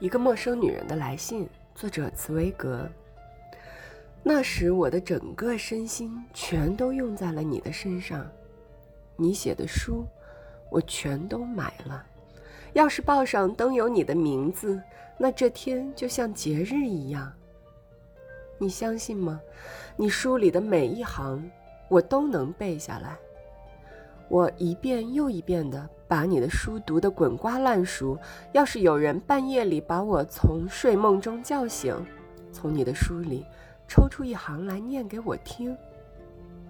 一个陌生女人的来信，作者茨威格。那时我的整个身心全都用在了你的身上，你写的书，我全都买了。要是报上登有你的名字，那这天就像节日一样。你相信吗？你书里的每一行，我都能背下来。我一遍又一遍地把你的书读得滚瓜烂熟。要是有人半夜里把我从睡梦中叫醒，从你的书里抽出一行来念给我听，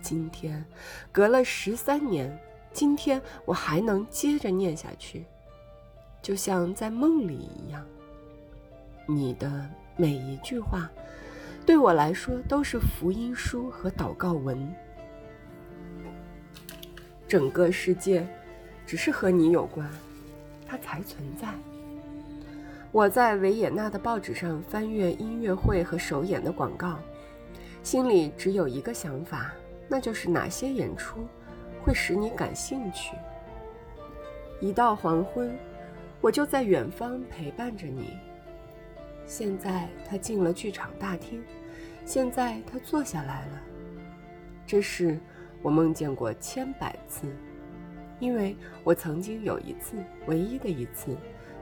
今天隔了十三年，今天我还能接着念下去。就像在梦里一样，你的每一句话，对我来说都是福音书和祷告文。整个世界，只是和你有关，它才存在。我在维也纳的报纸上翻阅音乐会和首演的广告，心里只有一个想法，那就是哪些演出会使你感兴趣。一到黄昏。我就在远方陪伴着你。现在他进了剧场大厅，现在他坐下来了。这是我梦见过千百次，因为我曾经有一次，唯一的一次，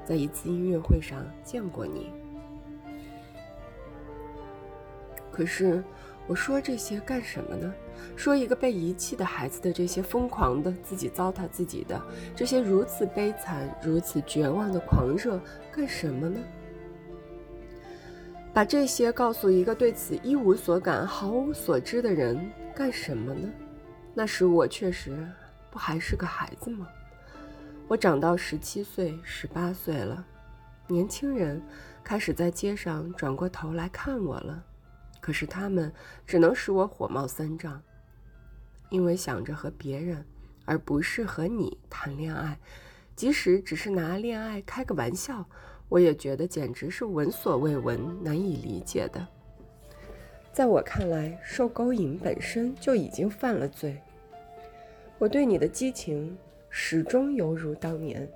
在一次音乐会上见过你。可是。我说这些干什么呢？说一个被遗弃的孩子的这些疯狂的自己糟蹋自己的这些如此悲惨、如此绝望的狂热干什么呢？把这些告诉一个对此一无所感、毫无所知的人干什么呢？那时我确实不还是个孩子吗？我长到十七岁、十八岁了，年轻人开始在街上转过头来看我了。可是他们只能使我火冒三丈，因为想着和别人，而不是和你谈恋爱，即使只是拿恋爱开个玩笑，我也觉得简直是闻所未闻、难以理解的。在我看来，受勾引本身就已经犯了罪。我对你的激情始终犹如当年，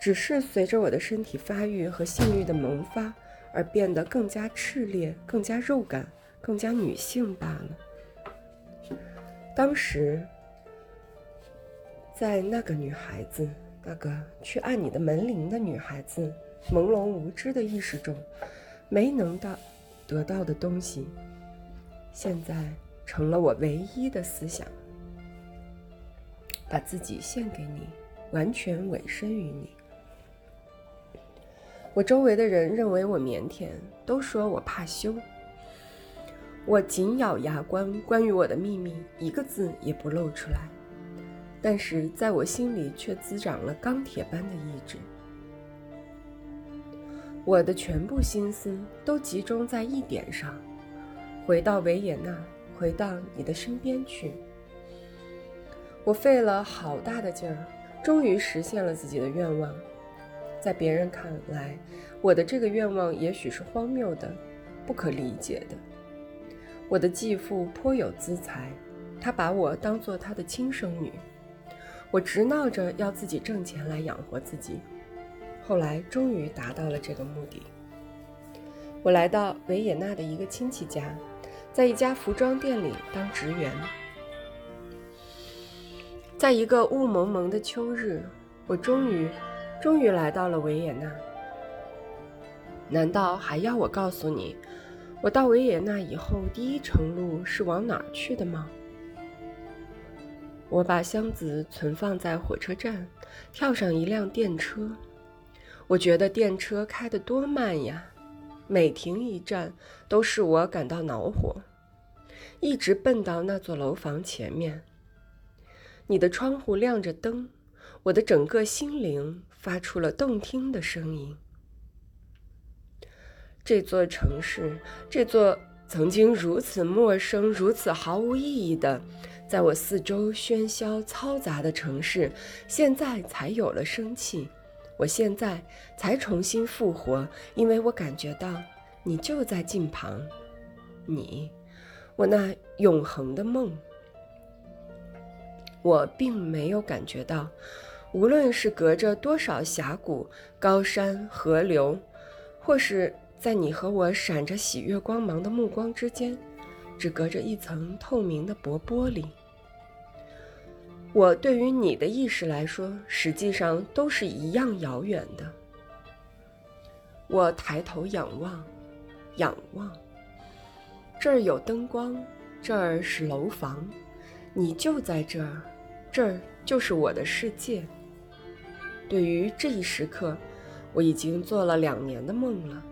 只是随着我的身体发育和性欲的萌发。而变得更加炽烈、更加肉感、更加女性罢了。当时，在那个女孩子，那个去按你的门铃的女孩子，朦胧无知的意识中，没能到得到的东西，现在成了我唯一的思想。把自己献给你，完全委身于你。我周围的人认为我腼腆，都说我怕羞。我紧咬牙关，关于我的秘密一个字也不露出来。但是在我心里却滋长了钢铁般的意志。我的全部心思都集中在一点上：回到维也纳，回到你的身边去。我费了好大的劲儿，终于实现了自己的愿望。在别人看来，我的这个愿望也许是荒谬的、不可理解的。我的继父颇有资财，他把我当做他的亲生女。我直闹着要自己挣钱来养活自己，后来终于达到了这个目的。我来到维也纳的一个亲戚家，在一家服装店里当职员。在一个雾蒙蒙的秋日，我终于。终于来到了维也纳。难道还要我告诉你，我到维也纳以后第一程路是往哪儿去的吗？我把箱子存放在火车站，跳上一辆电车。我觉得电车开得多慢呀，每停一站都使我感到恼火，一直奔到那座楼房前面。你的窗户亮着灯。我的整个心灵发出了动听的声音。这座城市，这座曾经如此陌生、如此毫无意义的，在我四周喧嚣嘈杂的城市，现在才有了生气。我现在才重新复活，因为我感觉到你就在近旁。你，我那永恒的梦。我并没有感觉到。无论是隔着多少峡谷、高山、河流，或是在你和我闪着喜悦光芒的目光之间，只隔着一层透明的薄玻璃。我对于你的意识来说，实际上都是一样遥远的。我抬头仰望，仰望，这儿有灯光，这儿是楼房，你就在这儿，这儿就是我的世界。对于这一时刻，我已经做了两年的梦了，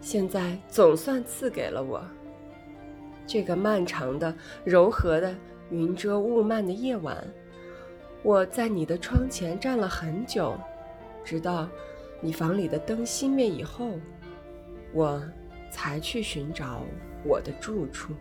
现在总算赐给了我这个漫长的、柔和的。云遮雾漫的夜晚，我在你的窗前站了很久，直到你房里的灯熄灭以后，我才去寻找我的住处。